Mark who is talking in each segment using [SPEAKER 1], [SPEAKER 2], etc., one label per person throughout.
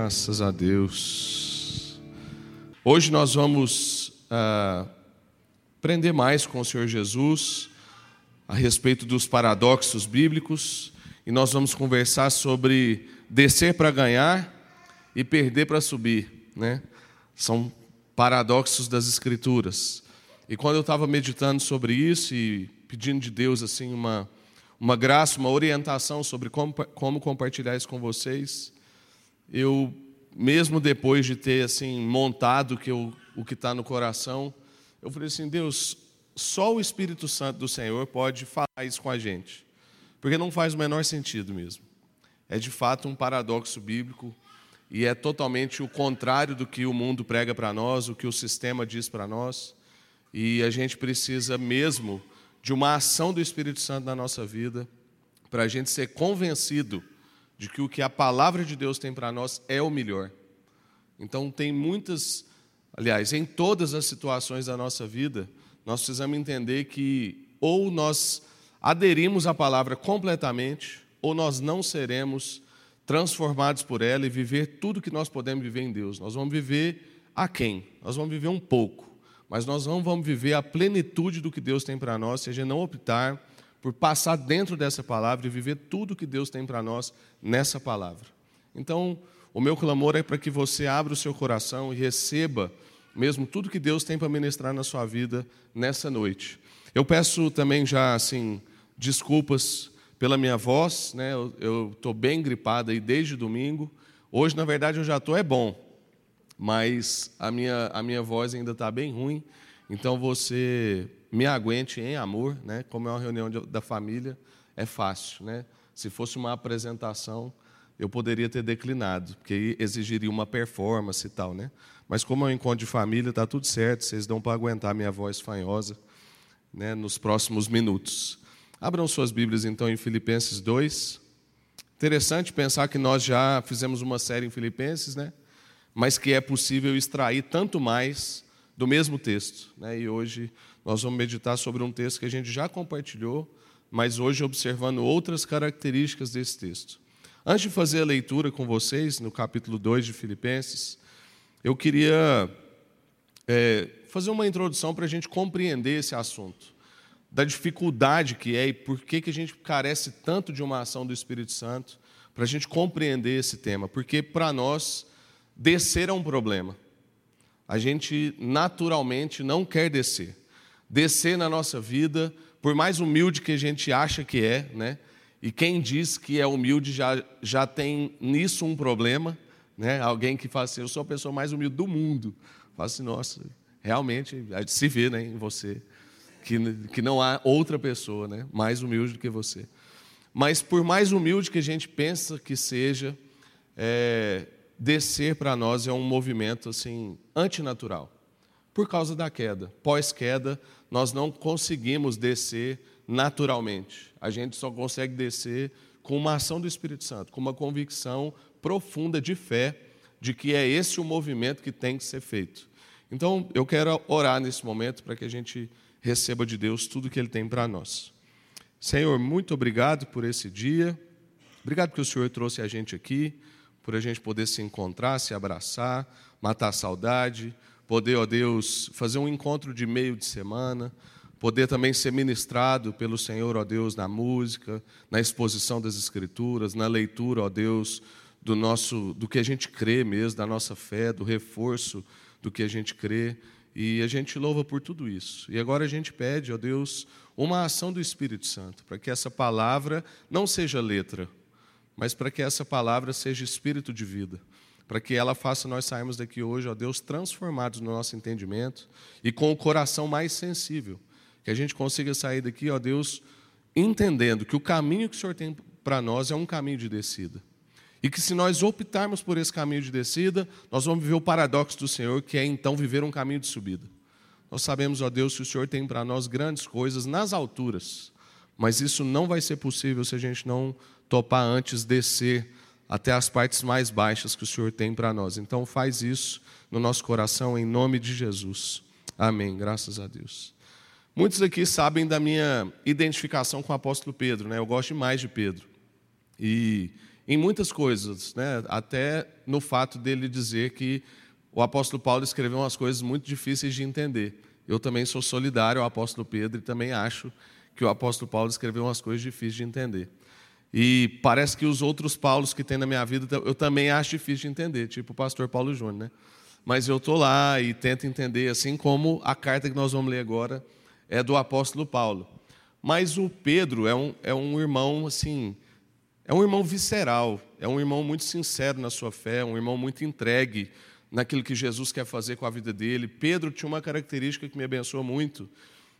[SPEAKER 1] Graças a Deus. Hoje nós vamos uh, aprender mais com o Senhor Jesus a respeito dos paradoxos bíblicos e nós vamos conversar sobre descer para ganhar e perder para subir, né? São paradoxos das Escrituras. E quando eu estava meditando sobre isso e pedindo de Deus assim uma uma graça, uma orientação sobre como, como compartilhar isso com vocês, eu, mesmo depois de ter assim montado que eu, o que está no coração, eu falei assim, Deus, só o Espírito Santo do Senhor pode falar isso com a gente, porque não faz o menor sentido mesmo. É de fato um paradoxo bíblico e é totalmente o contrário do que o mundo prega para nós, o que o sistema diz para nós, e a gente precisa mesmo de uma ação do Espírito Santo na nossa vida, para a gente ser convencido de que o que a palavra de Deus tem para nós é o melhor. Então, tem muitas, aliás, em todas as situações da nossa vida, nós precisamos entender que ou nós aderimos à palavra completamente, ou nós não seremos transformados por ela e viver tudo que nós podemos viver em Deus. Nós vamos viver a quem? Nós vamos viver um pouco mas nós não vamos viver a plenitude do que Deus tem para nós se a gente não optar por passar dentro dessa palavra e viver tudo que Deus tem para nós nessa palavra. Então, o meu clamor é para que você abra o seu coração e receba mesmo tudo que Deus tem para ministrar na sua vida nessa noite. Eu peço também já assim desculpas pela minha voz, né? Eu estou bem gripado aí desde domingo. Hoje, na verdade, eu já estou é bom, mas a minha, a minha voz ainda está bem ruim, então você me aguente em amor, né? como é uma reunião de, da família, é fácil. Né? Se fosse uma apresentação, eu poderia ter declinado, porque exigiria uma performance e tal. Né? Mas como é um encontro de família, está tudo certo, vocês dão para aguentar minha voz fanhosa né, nos próximos minutos. Abram suas Bíblias então em Filipenses 2. Interessante pensar que nós já fizemos uma série em Filipenses, né? mas que é possível extrair tanto mais do mesmo texto. Né? E hoje nós vamos meditar sobre um texto que a gente já compartilhou, mas hoje observando outras características desse texto. Antes de fazer a leitura com vocês, no capítulo 2 de Filipenses, eu queria é, fazer uma introdução para a gente compreender esse assunto, da dificuldade que é e por que, que a gente carece tanto de uma ação do Espírito Santo, para a gente compreender esse tema, porque para nós Descer é um problema. A gente naturalmente não quer descer. Descer na nossa vida, por mais humilde que a gente acha que é, né? E quem diz que é humilde já, já tem nisso um problema, né? Alguém que fala assim, eu sou a pessoa mais humilde do mundo. Fala assim, nossa, realmente, se vê né, em você, que, que não há outra pessoa né, mais humilde do que você. Mas por mais humilde que a gente pensa que seja, é, descer para nós é um movimento assim antinatural. Por causa da queda. Pós-queda, nós não conseguimos descer naturalmente. A gente só consegue descer com uma ação do Espírito Santo, com uma convicção profunda de fé de que é esse o movimento que tem que ser feito. Então, eu quero orar nesse momento para que a gente receba de Deus tudo que Ele tem para nós. Senhor, muito obrigado por esse dia. Obrigado que o Senhor trouxe a gente aqui por a gente poder se encontrar, se abraçar, matar a saudade, poder, ó Deus, fazer um encontro de meio de semana, poder também ser ministrado pelo Senhor, ó Deus, na música, na exposição das Escrituras, na leitura, ó Deus, do nosso, do que a gente crê mesmo, da nossa fé, do reforço do que a gente crê. E a gente louva por tudo isso. E agora a gente pede, ó Deus, uma ação do Espírito Santo, para que essa palavra não seja letra, mas para que essa palavra seja espírito de vida, para que ela faça nós sairmos daqui hoje, ó Deus, transformados no nosso entendimento e com o coração mais sensível, que a gente consiga sair daqui, ó Deus, entendendo que o caminho que o Senhor tem para nós é um caminho de descida. E que se nós optarmos por esse caminho de descida, nós vamos viver o paradoxo do Senhor, que é então viver um caminho de subida. Nós sabemos, ó Deus, que o Senhor tem para nós grandes coisas nas alturas, mas isso não vai ser possível se a gente não topar antes descer até as partes mais baixas que o Senhor tem para nós. Então faz isso no nosso coração em nome de Jesus. Amém. Graças a Deus. Muitos aqui sabem da minha identificação com o apóstolo Pedro, né? Eu gosto demais de Pedro. E, em muitas coisas, né? até no fato dele dizer que o apóstolo Paulo escreveu umas coisas muito difíceis de entender. Eu também sou solidário ao apóstolo Pedro e também acho que o apóstolo Paulo escreveu umas coisas difíceis de entender. E parece que os outros Paulos que tem na minha vida eu também acho difícil de entender, tipo o pastor Paulo Júnior, né? Mas eu estou lá e tento entender, assim como a carta que nós vamos ler agora é do apóstolo Paulo. Mas o Pedro é um, é um irmão, assim, é um irmão visceral, é um irmão muito sincero na sua fé, um irmão muito entregue naquilo que Jesus quer fazer com a vida dele. Pedro tinha uma característica que me abençoou muito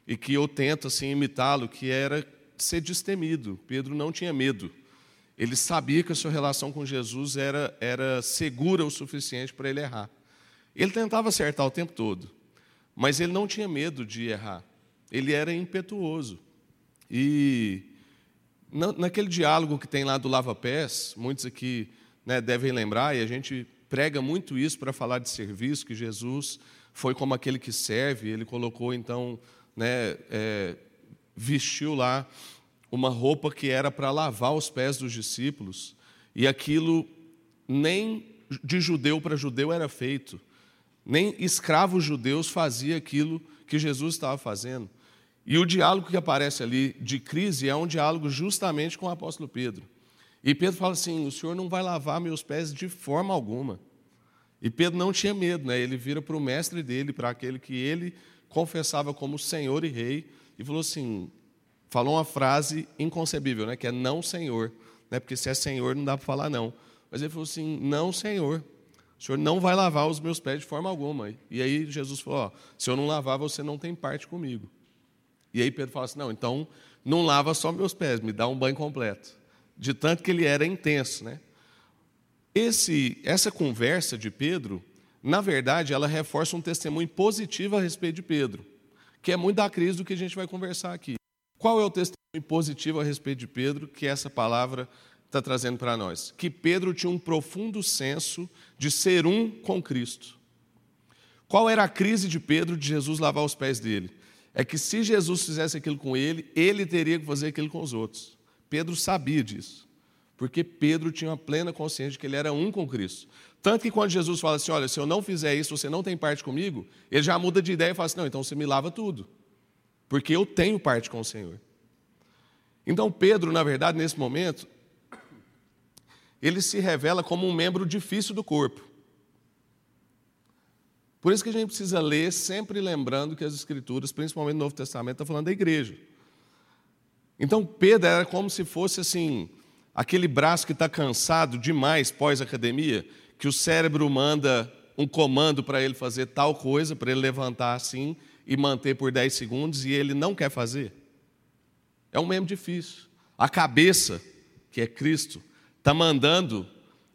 [SPEAKER 1] e que eu tento assim imitá-lo, que era ser destemido. Pedro não tinha medo. Ele sabia que a sua relação com Jesus era, era segura o suficiente para ele errar. Ele tentava acertar o tempo todo, mas ele não tinha medo de errar. Ele era impetuoso. E naquele diálogo que tem lá do Lava Pés, muitos aqui né, devem lembrar, e a gente prega muito isso para falar de serviço, que Jesus foi como aquele que serve, ele colocou então, né, é, vestiu lá uma roupa que era para lavar os pés dos discípulos, e aquilo nem de judeu para judeu era feito, nem escravos judeus fazia aquilo que Jesus estava fazendo. E o diálogo que aparece ali de crise é um diálogo justamente com o apóstolo Pedro. E Pedro fala assim: O senhor não vai lavar meus pés de forma alguma. E Pedro não tinha medo, né? ele vira para o mestre dele, para aquele que ele confessava como Senhor e Rei, e falou assim: falou uma frase inconcebível, né? que é não Senhor, né? porque se é Senhor não dá para falar não. Mas ele falou assim: não Senhor, o senhor não vai lavar os meus pés de forma alguma. E aí Jesus falou: ó, se eu não lavar, você não tem parte comigo. E aí Pedro fala assim: não, então não lava só meus pés, me dá um banho completo. De tanto que ele era intenso, né? Esse, essa conversa de Pedro, na verdade, ela reforça um testemunho positivo a respeito de Pedro, que é muito da crise do que a gente vai conversar aqui. Qual é o testemunho positivo a respeito de Pedro que essa palavra está trazendo para nós? Que Pedro tinha um profundo senso de ser um com Cristo. Qual era a crise de Pedro de Jesus lavar os pés dele? é que se Jesus fizesse aquilo com ele, ele teria que fazer aquilo com os outros. Pedro sabia disso, porque Pedro tinha uma plena consciência de que ele era um com Cristo. Tanto que quando Jesus fala assim: Olha, se eu não fizer isso, você não tem parte comigo, ele já muda de ideia e fala assim: Não, então você me lava tudo, porque eu tenho parte com o Senhor. Então, Pedro, na verdade, nesse momento, ele se revela como um membro difícil do corpo. Por isso que a gente precisa ler sempre lembrando que as Escrituras, principalmente no Novo Testamento, estão falando da igreja. Então Pedro era como se fosse assim, aquele braço que está cansado demais pós-academia, que o cérebro manda um comando para ele fazer tal coisa, para ele levantar assim e manter por 10 segundos, e ele não quer fazer. É um membro difícil. A cabeça, que é Cristo, está mandando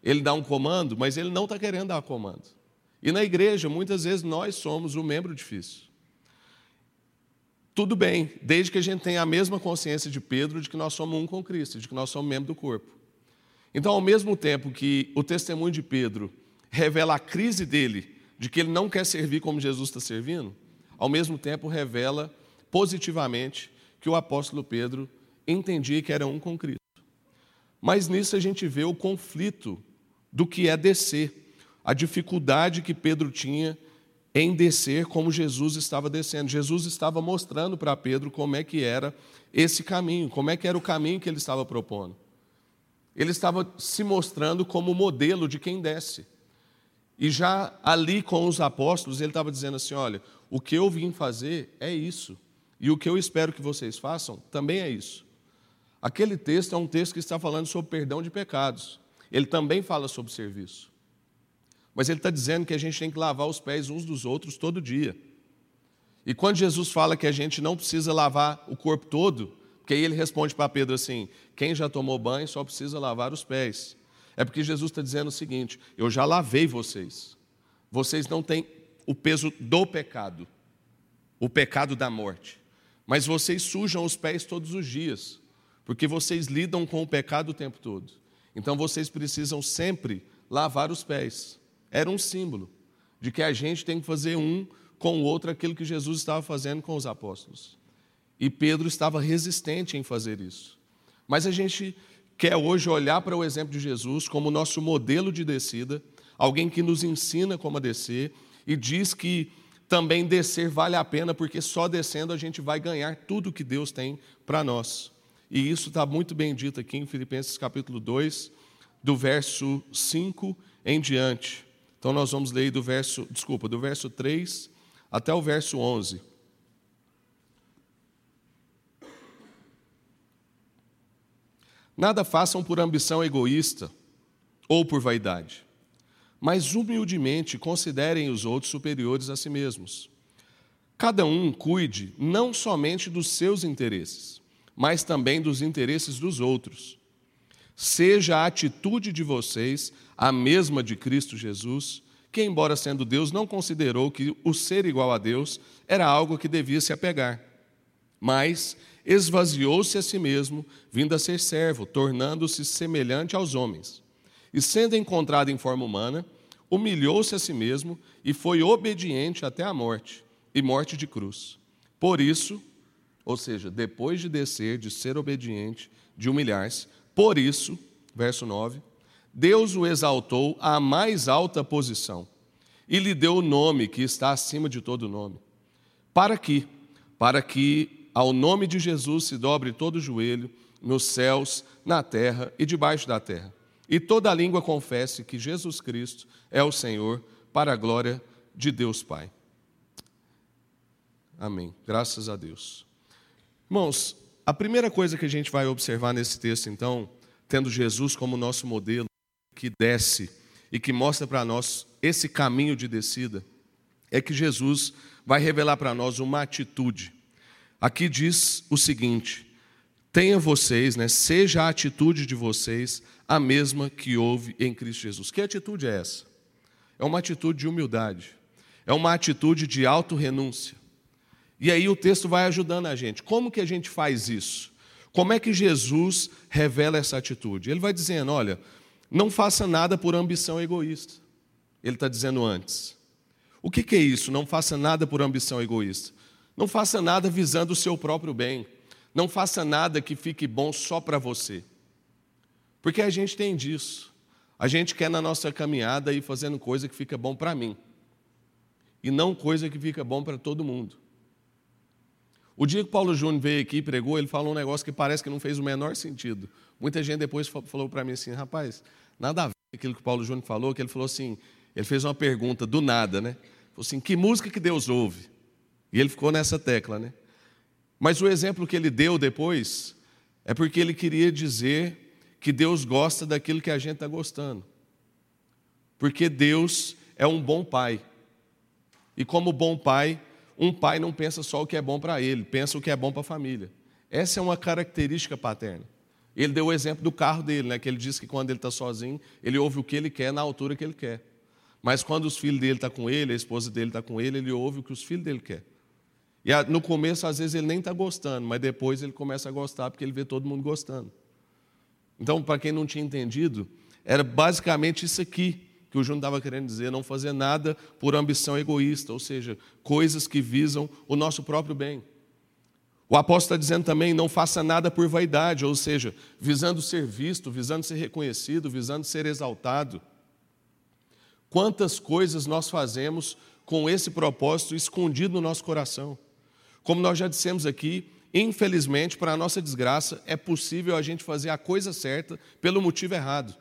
[SPEAKER 1] ele dar um comando, mas ele não está querendo dar comando. E na igreja, muitas vezes, nós somos o membro difícil. Tudo bem, desde que a gente tenha a mesma consciência de Pedro de que nós somos um com Cristo, de que nós somos membro do corpo. Então, ao mesmo tempo que o testemunho de Pedro revela a crise dele, de que ele não quer servir como Jesus está servindo, ao mesmo tempo revela positivamente que o apóstolo Pedro entendia que era um com Cristo. Mas nisso a gente vê o conflito do que é descer a dificuldade que Pedro tinha em descer como Jesus estava descendo. Jesus estava mostrando para Pedro como é que era esse caminho, como é que era o caminho que ele estava propondo. Ele estava se mostrando como modelo de quem desce. E já ali com os apóstolos, ele estava dizendo assim: olha, o que eu vim fazer é isso. E o que eu espero que vocês façam também é isso. Aquele texto é um texto que está falando sobre perdão de pecados. Ele também fala sobre serviço. Mas ele está dizendo que a gente tem que lavar os pés uns dos outros todo dia. E quando Jesus fala que a gente não precisa lavar o corpo todo, porque aí ele responde para Pedro assim: quem já tomou banho só precisa lavar os pés. É porque Jesus está dizendo o seguinte: eu já lavei vocês. Vocês não têm o peso do pecado, o pecado da morte. Mas vocês sujam os pés todos os dias, porque vocês lidam com o pecado o tempo todo. Então vocês precisam sempre lavar os pés era um símbolo de que a gente tem que fazer um com o outro aquilo que Jesus estava fazendo com os apóstolos. E Pedro estava resistente em fazer isso. Mas a gente quer hoje olhar para o exemplo de Jesus como nosso modelo de descida, alguém que nos ensina como a descer e diz que também descer vale a pena, porque só descendo a gente vai ganhar tudo que Deus tem para nós. E isso está muito bem dito aqui em Filipenses capítulo 2, do verso 5 em diante. Então nós vamos ler do verso, desculpa, do verso 3 até o verso 11. Nada façam por ambição egoísta ou por vaidade, mas humildemente considerem os outros superiores a si mesmos. Cada um cuide não somente dos seus interesses, mas também dos interesses dos outros. Seja a atitude de vocês a mesma de Cristo Jesus, que, embora sendo Deus, não considerou que o ser igual a Deus era algo que devia se apegar, mas esvaziou-se a si mesmo, vindo a ser servo, tornando-se semelhante aos homens. E sendo encontrado em forma humana, humilhou-se a si mesmo e foi obediente até a morte e morte de cruz. Por isso, ou seja, depois de descer, de ser obediente, de humilhar-se, por isso, verso 9, Deus o exaltou à mais alta posição e lhe deu o nome que está acima de todo nome. Para que? Para que ao nome de Jesus se dobre todo joelho, nos céus, na terra e debaixo da terra. E toda língua confesse que Jesus Cristo é o Senhor, para a glória de Deus Pai. Amém. Graças a Deus. Irmãos, a primeira coisa que a gente vai observar nesse texto, então, tendo Jesus como nosso modelo, que desce e que mostra para nós esse caminho de descida, é que Jesus vai revelar para nós uma atitude. Aqui diz o seguinte: tenha vocês, né, seja a atitude de vocês a mesma que houve em Cristo Jesus. Que atitude é essa? É uma atitude de humildade, é uma atitude de autorrenúncia. E aí o texto vai ajudando a gente. Como que a gente faz isso? Como é que Jesus revela essa atitude? Ele vai dizendo: olha, não faça nada por ambição egoísta. Ele está dizendo antes. O que, que é isso? Não faça nada por ambição egoísta. Não faça nada visando o seu próprio bem. Não faça nada que fique bom só para você. Porque a gente tem disso. A gente quer na nossa caminhada ir fazendo coisa que fica bom para mim. E não coisa que fica bom para todo mundo. O dia que Paulo Júnior veio aqui e pregou, ele falou um negócio que parece que não fez o menor sentido. Muita gente depois falou para mim assim, rapaz, nada a ver com aquilo que Paulo Júnior falou, que ele falou assim, ele fez uma pergunta do nada, né? Falou assim, que música que Deus ouve? E ele ficou nessa tecla, né? Mas o exemplo que ele deu depois é porque ele queria dizer que Deus gosta daquilo que a gente está gostando. Porque Deus é um bom pai. E como bom pai, um pai não pensa só o que é bom para ele, pensa o que é bom para a família. Essa é uma característica paterna. Ele deu o exemplo do carro dele, né, que ele disse que quando ele está sozinho, ele ouve o que ele quer na altura que ele quer. Mas quando os filhos dele estão tá com ele, a esposa dele está com ele, ele ouve o que os filhos dele querem. E no começo, às vezes, ele nem está gostando, mas depois ele começa a gostar porque ele vê todo mundo gostando. Então, para quem não tinha entendido, era basicamente isso aqui que o Júnior estava querendo dizer, não fazer nada por ambição egoísta, ou seja, coisas que visam o nosso próprio bem. O apóstolo está dizendo também, não faça nada por vaidade, ou seja, visando ser visto, visando ser reconhecido, visando ser exaltado. Quantas coisas nós fazemos com esse propósito escondido no nosso coração? Como nós já dissemos aqui, infelizmente, para a nossa desgraça, é possível a gente fazer a coisa certa pelo motivo errado.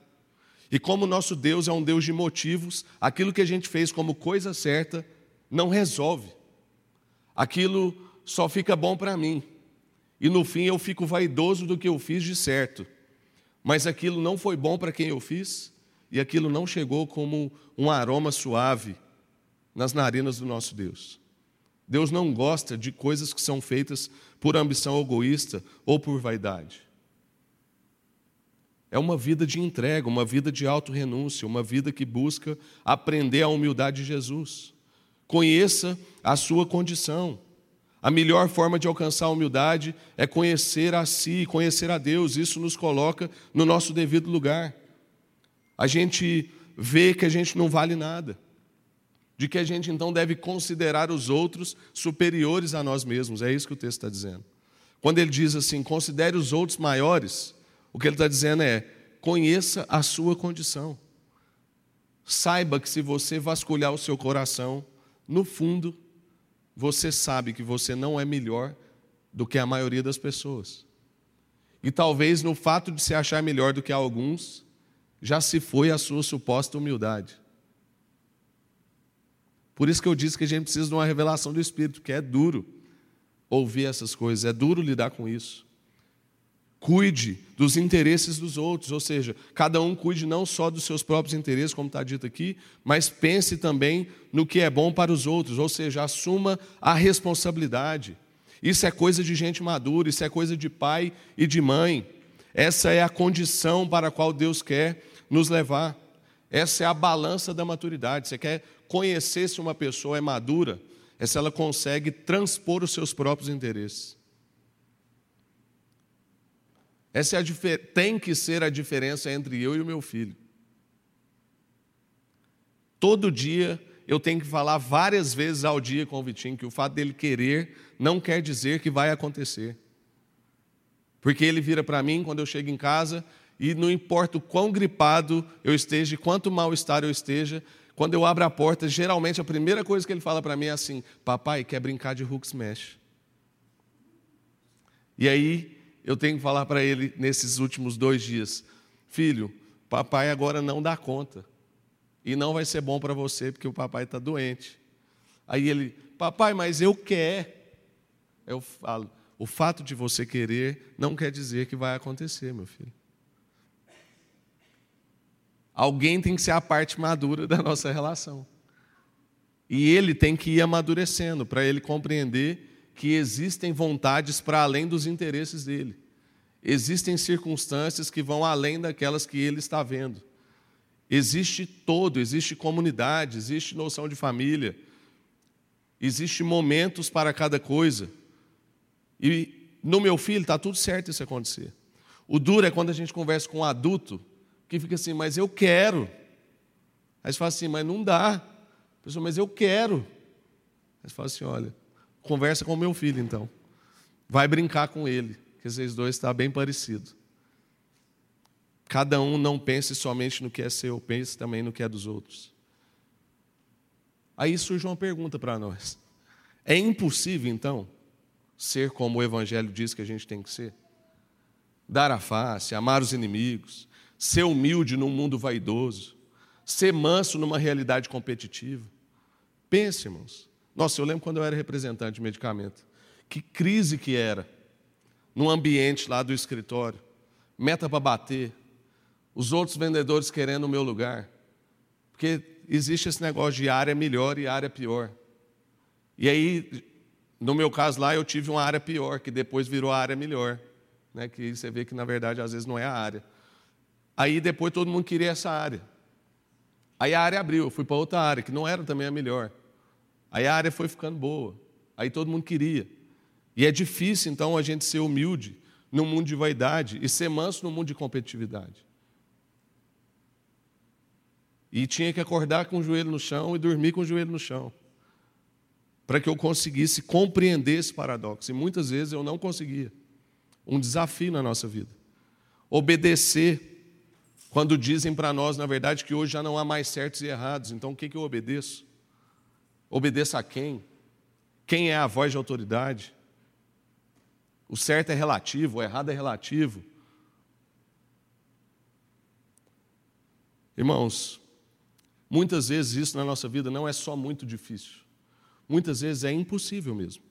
[SPEAKER 1] E como nosso Deus é um Deus de motivos, aquilo que a gente fez como coisa certa não resolve. Aquilo só fica bom para mim. E no fim eu fico vaidoso do que eu fiz de certo. Mas aquilo não foi bom para quem eu fiz, e aquilo não chegou como um aroma suave nas narinas do nosso Deus. Deus não gosta de coisas que são feitas por ambição egoísta ou por vaidade. É uma vida de entrega, uma vida de auto-renúncia, uma vida que busca aprender a humildade de Jesus. Conheça a sua condição. A melhor forma de alcançar a humildade é conhecer a si, conhecer a Deus. Isso nos coloca no nosso devido lugar. A gente vê que a gente não vale nada, de que a gente então deve considerar os outros superiores a nós mesmos. É isso que o texto está dizendo. Quando ele diz assim: considere os outros maiores, O que ele está dizendo é: conheça a sua condição. Saiba que se você vasculhar o seu coração, no fundo, você sabe que você não é melhor do que a maioria das pessoas. E talvez no fato de se achar melhor do que alguns, já se foi a sua suposta humildade. Por isso que eu disse que a gente precisa de uma revelação do Espírito, que é duro ouvir essas coisas, é duro lidar com isso. Cuide dos interesses dos outros, ou seja, cada um cuide não só dos seus próprios interesses, como está dito aqui, mas pense também no que é bom para os outros, ou seja, assuma a responsabilidade. Isso é coisa de gente madura, isso é coisa de pai e de mãe. Essa é a condição para a qual Deus quer nos levar. Essa é a balança da maturidade. Você quer conhecer se uma pessoa é madura, é se ela consegue transpor os seus próprios interesses. Essa é a, tem que ser a diferença entre eu e o meu filho. Todo dia eu tenho que falar várias vezes ao dia com o Vitinho que o fato dele querer não quer dizer que vai acontecer. Porque ele vira para mim quando eu chego em casa e não importa o quão gripado eu esteja, quanto mal-estar eu esteja, quando eu abro a porta, geralmente a primeira coisa que ele fala para mim é assim: Papai, quer brincar de Hulk Smash? E aí eu tenho que falar para ele nesses últimos dois dias: Filho, papai agora não dá conta. E não vai ser bom para você porque o papai está doente. Aí ele, papai, mas eu quero. Eu falo, o fato de você querer não quer dizer que vai acontecer, meu filho. Alguém tem que ser a parte madura da nossa relação. E ele tem que ir amadurecendo para ele compreender que existem vontades para além dos interesses dele. Existem circunstâncias que vão além daquelas que ele está vendo. Existe todo, existe comunidade, existe noção de família, existe momentos para cada coisa. E no meu filho está tudo certo isso acontecer. O duro é quando a gente conversa com um adulto que fica assim, mas eu quero. Aí você fala assim, mas não dá. A pessoa, mas eu quero. Aí você fala assim, olha, conversa com o meu filho então. Vai brincar com ele, que esses dois estão bem parecidos. Cada um não pense somente no que é seu, pense também no que é dos outros. Aí surge uma pergunta para nós. É impossível, então, ser como o Evangelho diz que a gente tem que ser? Dar a face, amar os inimigos, ser humilde num mundo vaidoso, ser manso numa realidade competitiva. Pense, irmãos. Nossa, eu lembro quando eu era representante de medicamento. Que crise que era num ambiente lá do escritório. Meta para bater. Os outros vendedores querendo o meu lugar. Porque existe esse negócio de área melhor e área pior. E aí, no meu caso lá, eu tive uma área pior, que depois virou a área melhor. Né? Que você vê que, na verdade, às vezes não é a área. Aí depois todo mundo queria essa área. Aí a área abriu, eu fui para outra área, que não era também a melhor. Aí a área foi ficando boa. Aí todo mundo queria. E é difícil, então, a gente ser humilde num mundo de vaidade e ser manso num mundo de competitividade. E tinha que acordar com o joelho no chão e dormir com o joelho no chão. Para que eu conseguisse compreender esse paradoxo. E muitas vezes eu não conseguia. Um desafio na nossa vida. Obedecer quando dizem para nós, na verdade, que hoje já não há mais certos e errados, então o que, que eu obedeço? Obedeço a quem? Quem é a voz de autoridade? O certo é relativo, o errado é relativo. Irmãos, muitas vezes isso na nossa vida não é só muito difícil, muitas vezes é impossível mesmo.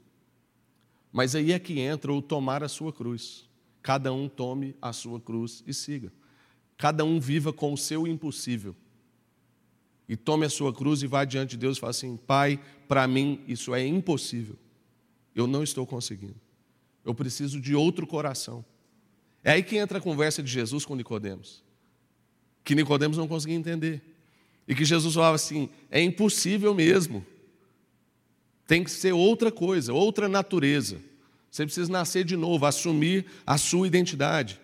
[SPEAKER 1] Mas aí é que entra o tomar a sua cruz. Cada um tome a sua cruz e siga. Cada um viva com o seu impossível. E tome a sua cruz e vá diante de Deus e fale assim: Pai, para mim isso é impossível. Eu não estou conseguindo. Eu preciso de outro coração. É aí que entra a conversa de Jesus com Nicodemos. Que Nicodemos não conseguia entender. E que Jesus falava assim: é impossível mesmo. Tem que ser outra coisa, outra natureza. Você precisa nascer de novo, assumir a sua identidade.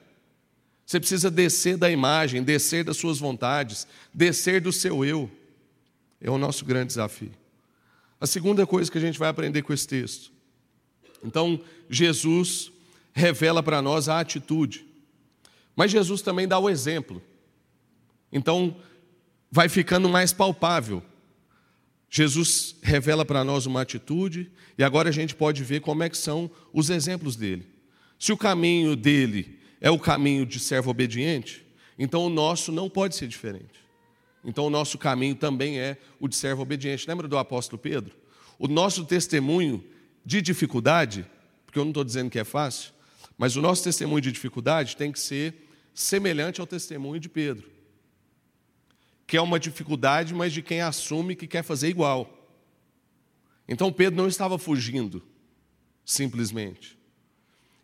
[SPEAKER 1] Você precisa descer da imagem, descer das suas vontades, descer do seu eu. É o nosso grande desafio. A segunda coisa que a gente vai aprender com esse texto. Então, Jesus revela para nós a atitude. Mas Jesus também dá o exemplo. Então, vai ficando mais palpável. Jesus revela para nós uma atitude e agora a gente pode ver como é que são os exemplos dele. Se o caminho dele é o caminho de servo obediente, então o nosso não pode ser diferente. Então o nosso caminho também é o de servo obediente. Lembra do apóstolo Pedro? O nosso testemunho de dificuldade, porque eu não estou dizendo que é fácil, mas o nosso testemunho de dificuldade tem que ser semelhante ao testemunho de Pedro que é uma dificuldade, mas de quem assume que quer fazer igual. Então Pedro não estava fugindo, simplesmente.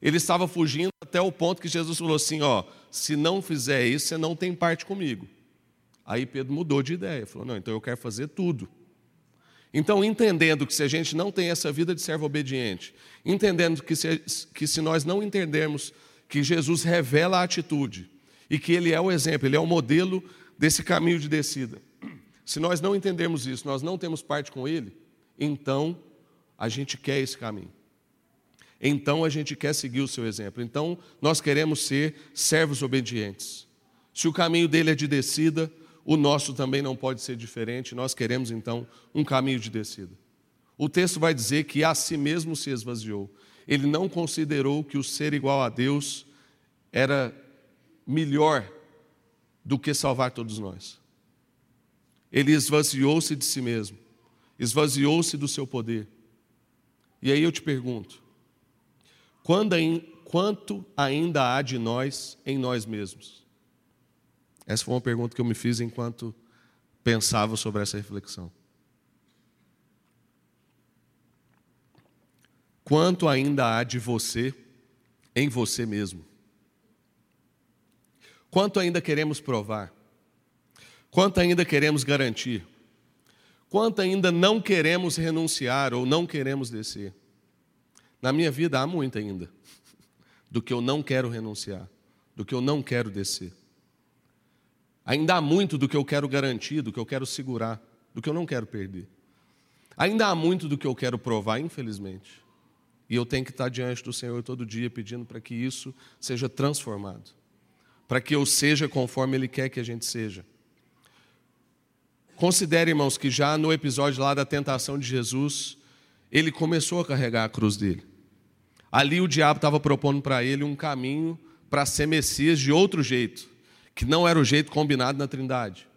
[SPEAKER 1] Ele estava fugindo até o ponto que Jesus falou assim: ó, se não fizer isso, você não tem parte comigo. Aí Pedro mudou de ideia, falou: não, então eu quero fazer tudo. Então, entendendo que se a gente não tem essa vida de servo obediente, entendendo que se, que se nós não entendermos que Jesus revela a atitude e que Ele é o exemplo, Ele é o modelo desse caminho de descida. Se nós não entendermos isso, nós não temos parte com Ele, então a gente quer esse caminho. Então a gente quer seguir o seu exemplo. Então nós queremos ser servos obedientes. Se o caminho dele é de descida, o nosso também não pode ser diferente. Nós queremos então um caminho de descida. O texto vai dizer que a si mesmo se esvaziou. Ele não considerou que o ser igual a Deus era melhor do que salvar todos nós. Ele esvaziou-se de si mesmo, esvaziou-se do seu poder. E aí eu te pergunto: quanto ainda há de nós em nós mesmos? Essa foi uma pergunta que eu me fiz enquanto pensava sobre essa reflexão. Quanto ainda há de você em você mesmo? Quanto ainda queremos provar? Quanto ainda queremos garantir? Quanto ainda não queremos renunciar ou não queremos descer? Na minha vida há muito ainda do que eu não quero renunciar, do que eu não quero descer. Ainda há muito do que eu quero garantir, do que eu quero segurar, do que eu não quero perder. Ainda há muito do que eu quero provar, infelizmente. E eu tenho que estar diante do Senhor todo dia pedindo para que isso seja transformado para que eu seja conforme Ele quer que a gente seja. Considere, irmãos, que já no episódio lá da tentação de Jesus, ele começou a carregar a cruz dele. Ali o diabo estava propondo para ele um caminho para ser Messias de outro jeito, que não era o jeito combinado na Trindade.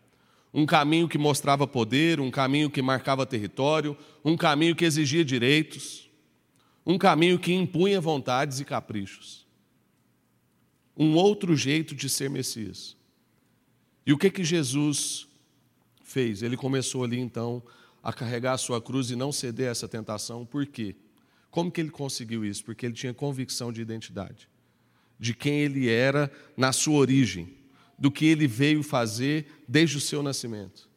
[SPEAKER 1] Um caminho que mostrava poder, um caminho que marcava território, um caminho que exigia direitos, um caminho que impunha vontades e caprichos um outro jeito de ser Messias. E o que que Jesus fez? Ele começou ali então a carregar a sua cruz e não ceder a essa tentação. Por quê? Como que ele conseguiu isso? Porque ele tinha convicção de identidade, de quem ele era na sua origem, do que ele veio fazer desde o seu nascimento.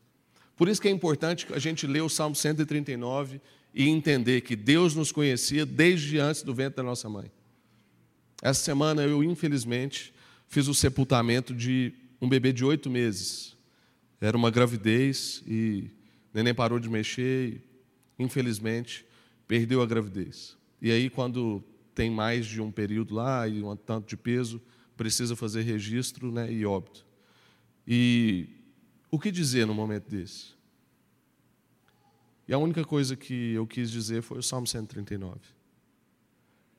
[SPEAKER 1] Por isso que é importante a gente ler o Salmo 139 e entender que Deus nos conhecia desde antes do ventre da nossa mãe. Essa semana eu, infelizmente, fiz o sepultamento de um bebê de oito meses. Era uma gravidez e o neném parou de mexer e, infelizmente, perdeu a gravidez. E aí, quando tem mais de um período lá e um tanto de peso, precisa fazer registro né, e óbito. E o que dizer no momento desse? E a única coisa que eu quis dizer foi o Salmo 139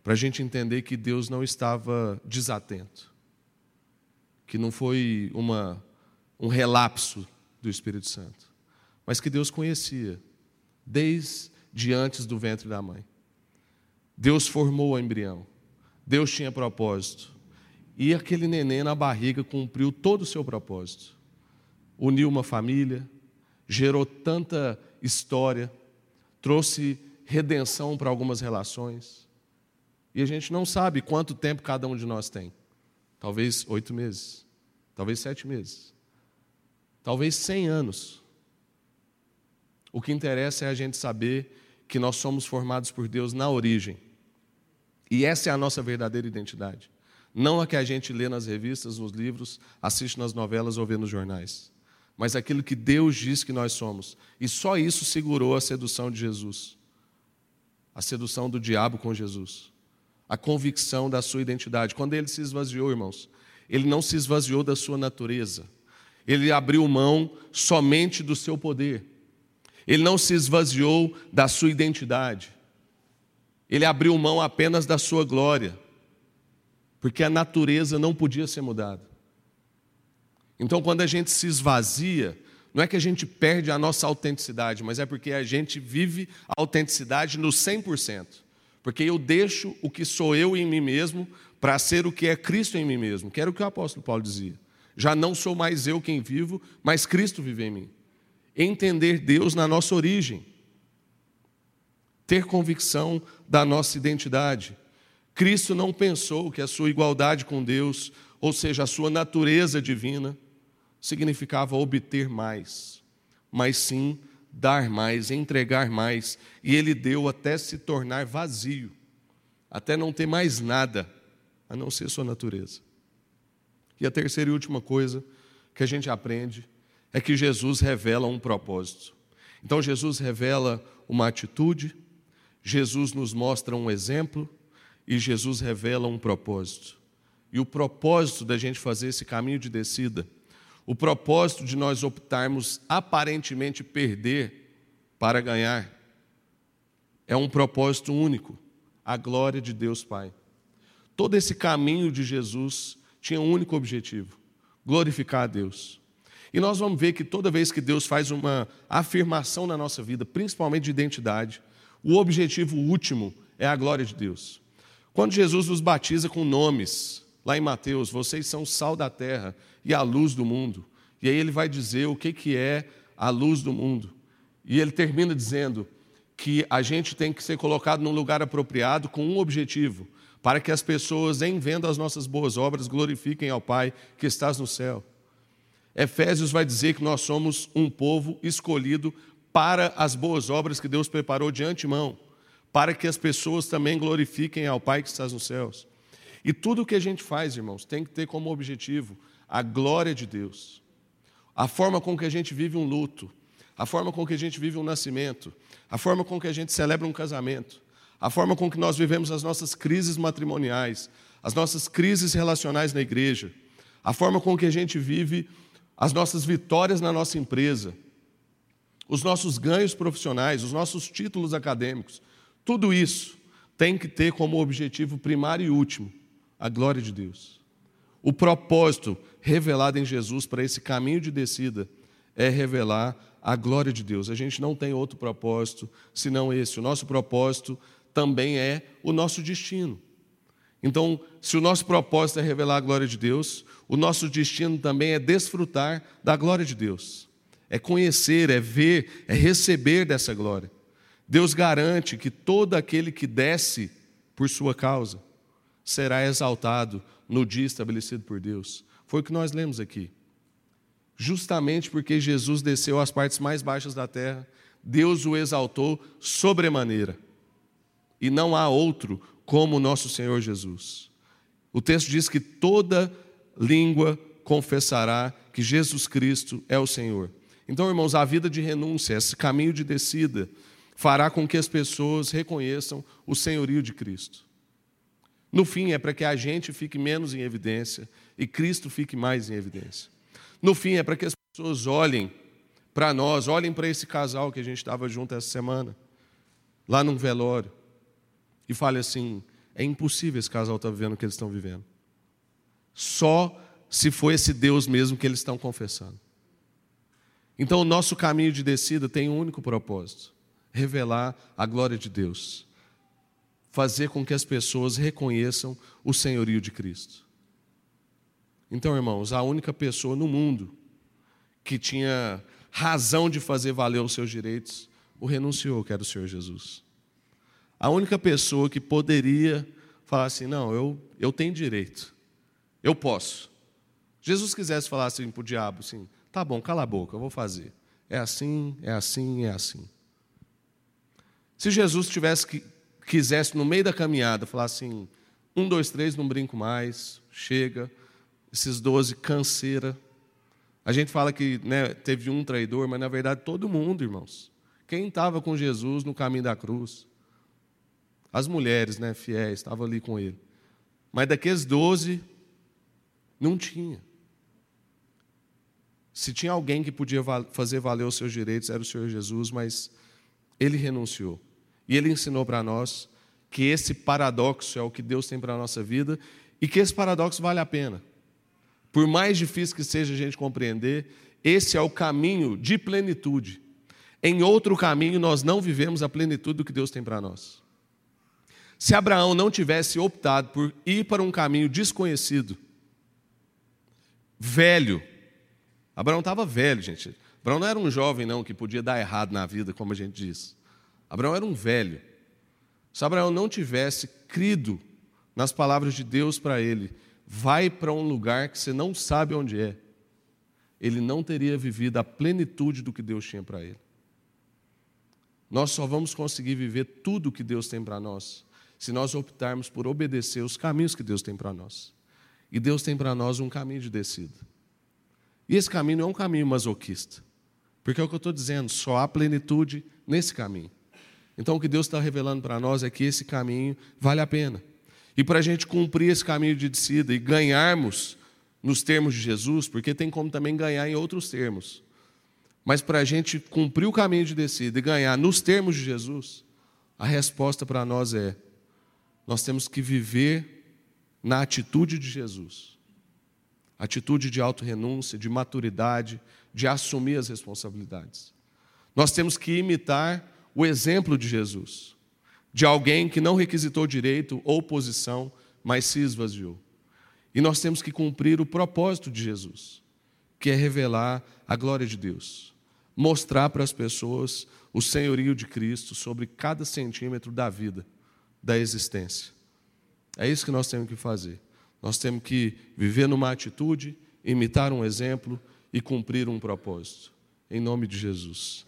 [SPEAKER 1] para a gente entender que Deus não estava desatento, que não foi uma, um relapso do Espírito Santo, mas que Deus conhecia desde antes do ventre da mãe. Deus formou o embrião, Deus tinha propósito, e aquele neném na barriga cumpriu todo o seu propósito. Uniu uma família, gerou tanta história, trouxe redenção para algumas relações. E a gente não sabe quanto tempo cada um de nós tem. Talvez oito meses, talvez sete meses, talvez cem anos. O que interessa é a gente saber que nós somos formados por Deus na origem. E essa é a nossa verdadeira identidade. Não a que a gente lê nas revistas, nos livros, assiste nas novelas ou vê nos jornais. Mas aquilo que Deus diz que nós somos. E só isso segurou a sedução de Jesus. A sedução do diabo com Jesus a convicção da sua identidade. Quando ele se esvaziou, irmãos, ele não se esvaziou da sua natureza. Ele abriu mão somente do seu poder. Ele não se esvaziou da sua identidade. Ele abriu mão apenas da sua glória, porque a natureza não podia ser mudada. Então, quando a gente se esvazia, não é que a gente perde a nossa autenticidade, mas é porque a gente vive a autenticidade no 100%. Porque eu deixo o que sou eu em mim mesmo para ser o que é Cristo em mim mesmo, que era o que o apóstolo Paulo dizia. Já não sou mais eu quem vivo, mas Cristo vive em mim. Entender Deus na nossa origem. Ter convicção da nossa identidade. Cristo não pensou que a sua igualdade com Deus, ou seja, a sua natureza divina, significava obter mais, mas sim dar mais, entregar mais. E ele deu até se tornar vazio, até não ter mais nada a não ser sua natureza. E a terceira e última coisa que a gente aprende é que Jesus revela um propósito. Então, Jesus revela uma atitude, Jesus nos mostra um exemplo e Jesus revela um propósito. E o propósito da gente fazer esse caminho de descida o propósito de nós optarmos aparentemente perder para ganhar é um propósito único, a glória de Deus Pai. Todo esse caminho de Jesus tinha um único objetivo: glorificar a Deus. E nós vamos ver que toda vez que Deus faz uma afirmação na nossa vida, principalmente de identidade, o objetivo último é a glória de Deus. Quando Jesus nos batiza com nomes, lá em Mateus, vocês são sal da terra e a luz do mundo. E aí ele vai dizer o que, que é a luz do mundo. E ele termina dizendo que a gente tem que ser colocado num lugar apropriado com um objetivo, para que as pessoas, em vendo as nossas boas obras, glorifiquem ao Pai que estás no céu. Efésios vai dizer que nós somos um povo escolhido para as boas obras que Deus preparou de antemão, para que as pessoas também glorifiquem ao Pai que estás nos céus. E tudo o que a gente faz, irmãos, tem que ter como objetivo a glória de Deus. A forma com que a gente vive um luto, a forma com que a gente vive um nascimento, a forma com que a gente celebra um casamento, a forma com que nós vivemos as nossas crises matrimoniais, as nossas crises relacionais na igreja, a forma com que a gente vive as nossas vitórias na nossa empresa, os nossos ganhos profissionais, os nossos títulos acadêmicos, tudo isso tem que ter como objetivo primário e último a glória de Deus. O propósito revelado em Jesus para esse caminho de descida é revelar a glória de Deus. A gente não tem outro propósito senão esse. O nosso propósito também é o nosso destino. Então, se o nosso propósito é revelar a glória de Deus, o nosso destino também é desfrutar da glória de Deus. É conhecer, é ver, é receber dessa glória. Deus garante que todo aquele que desce por sua causa será exaltado no dia estabelecido por Deus. Foi o que nós lemos aqui. Justamente porque Jesus desceu às partes mais baixas da terra, Deus o exaltou sobremaneira. E não há outro como nosso Senhor Jesus. O texto diz que toda língua confessará que Jesus Cristo é o Senhor. Então, irmãos, a vida de renúncia, esse caminho de descida, fará com que as pessoas reconheçam o senhorio de Cristo. No fim, é para que a gente fique menos em evidência e Cristo fique mais em evidência. No fim, é para que as pessoas olhem para nós, olhem para esse casal que a gente estava junto essa semana, lá num velório, e falem assim: é impossível esse casal estar tá vivendo o que eles estão vivendo. Só se for esse Deus mesmo que eles estão confessando. Então, o nosso caminho de descida tem um único propósito: revelar a glória de Deus fazer com que as pessoas reconheçam o senhorio de Cristo. Então, irmãos, a única pessoa no mundo que tinha razão de fazer valer os seus direitos, o renunciou, que era o Senhor Jesus. A única pessoa que poderia falar assim: não, eu, eu tenho direito, eu posso. Jesus quisesse falar assim para o diabo: assim, tá bom, cala a boca, eu vou fazer. É assim, é assim, é assim. Se Jesus tivesse que quisesse, no meio da caminhada, falar assim: um, dois, três, não brinco mais, chega, esses doze, canseira. A gente fala que né, teve um traidor, mas na verdade todo mundo, irmãos. Quem estava com Jesus no caminho da cruz? As mulheres, né, fiéis, estavam ali com ele. Mas daqueles doze, Não tinha. Se tinha alguém que podia fazer valer os seus direitos, era o Senhor Jesus, mas ele renunciou. E ele ensinou para nós que esse paradoxo é o que Deus tem para a nossa vida e que esse paradoxo vale a pena. Por mais difícil que seja a gente compreender, esse é o caminho de plenitude. Em outro caminho, nós não vivemos a plenitude do que Deus tem para nós. Se Abraão não tivesse optado por ir para um caminho desconhecido, velho, Abraão estava velho, gente. Abraão não era um jovem, não, que podia dar errado na vida, como a gente diz. Abraão era um velho. Se Abraão não tivesse crido nas palavras de Deus para ele, vai para um lugar que você não sabe onde é, ele não teria vivido a plenitude do que Deus tinha para ele. Nós só vamos conseguir viver tudo o que Deus tem para nós se nós optarmos por obedecer os caminhos que Deus tem para nós. E Deus tem para nós um caminho de descida. E esse caminho não é um caminho masoquista. Porque é o que eu estou dizendo, só há plenitude nesse caminho. Então o que Deus está revelando para nós é que esse caminho vale a pena. E para a gente cumprir esse caminho de descida e ganharmos nos termos de Jesus, porque tem como também ganhar em outros termos. Mas para a gente cumprir o caminho de descida e ganhar nos termos de Jesus, a resposta para nós é: nós temos que viver na atitude de Jesus. Atitude de auto-renúncia, de maturidade, de assumir as responsabilidades. Nós temos que imitar o exemplo de Jesus, de alguém que não requisitou direito ou posição, mas se esvaziou. E nós temos que cumprir o propósito de Jesus, que é revelar a glória de Deus, mostrar para as pessoas o senhorio de Cristo sobre cada centímetro da vida, da existência. É isso que nós temos que fazer. Nós temos que viver numa atitude, imitar um exemplo e cumprir um propósito. Em nome de Jesus.